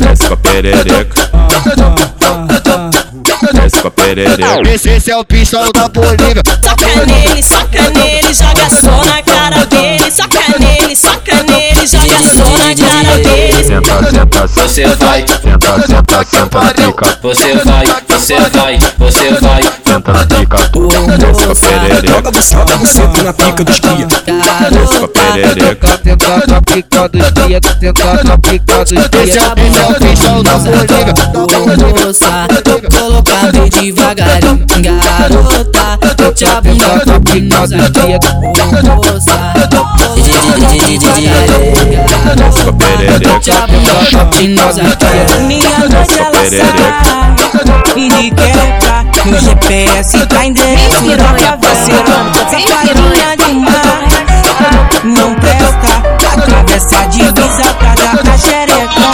desce com a perereca. Desce com a perereca. Esse, é o pistão da Bolívia. Soca nele, soca nele, joga Senta, senta, Você vai, senta, senta, senta, pica. você vai, você vai, você vai. Senta, pica. Desce com a perereca. Joga joga você na pica dos cria. Desce com a perereca. Tentar na pica dos cria, tentar na pica dos cria. Esse é o, esse é o pistão da Bolívia. moça, tô colocando devagarinho, garota, eu te Tentar na pica dos cria. moça, tô colocando devagarinho, Desce com a perereca. te abro Minha noite ela sai e de quebra. No GPS tá endereço cabeça. Sem carinha demais, não presta. Atravessa a divisa pra dar a xereca.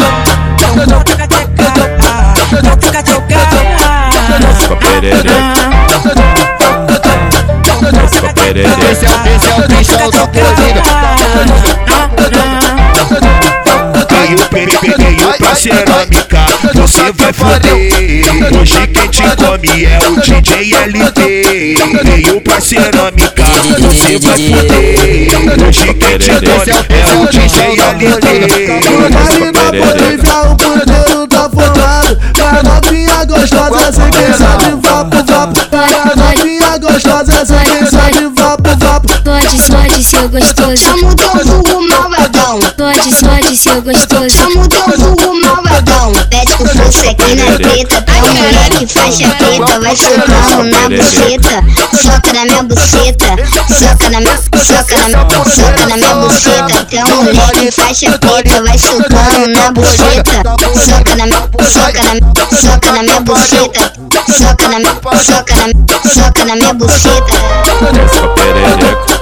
Então bota bota cateca. Desce com a perereca. Desce com a perereca. Esse é, o- esse é o pistão da peguei pra cerâmica, você vai foder. Hoje quem te come é o DJ LT. Veio pra cerâmica, você vai foder. Hoje quem te come é o DJ LT. Desce com a perereca. o puteiro tá formado. A novinha gostosa, cê quem sabe vapo, vapo. A novinha gostosa, cê quem sabe vapo, vapo. Pode, pode ser gostoso. Pode ser gostoso. Chama o teu vulgo malvadão. Mete o força aqui na teta. Tem um moleque faixa preta. Vai socando na buceta. Soca na minha buceta. Soca na minha, soca na minha, soca na minha buceta. Tem um moleque faixa preta. Vai socando na buceta. Soca na minha, soca na minha, soca na minha buceta. Soca na minha, soca na minha, soca na minha buceta. Desce com perereca.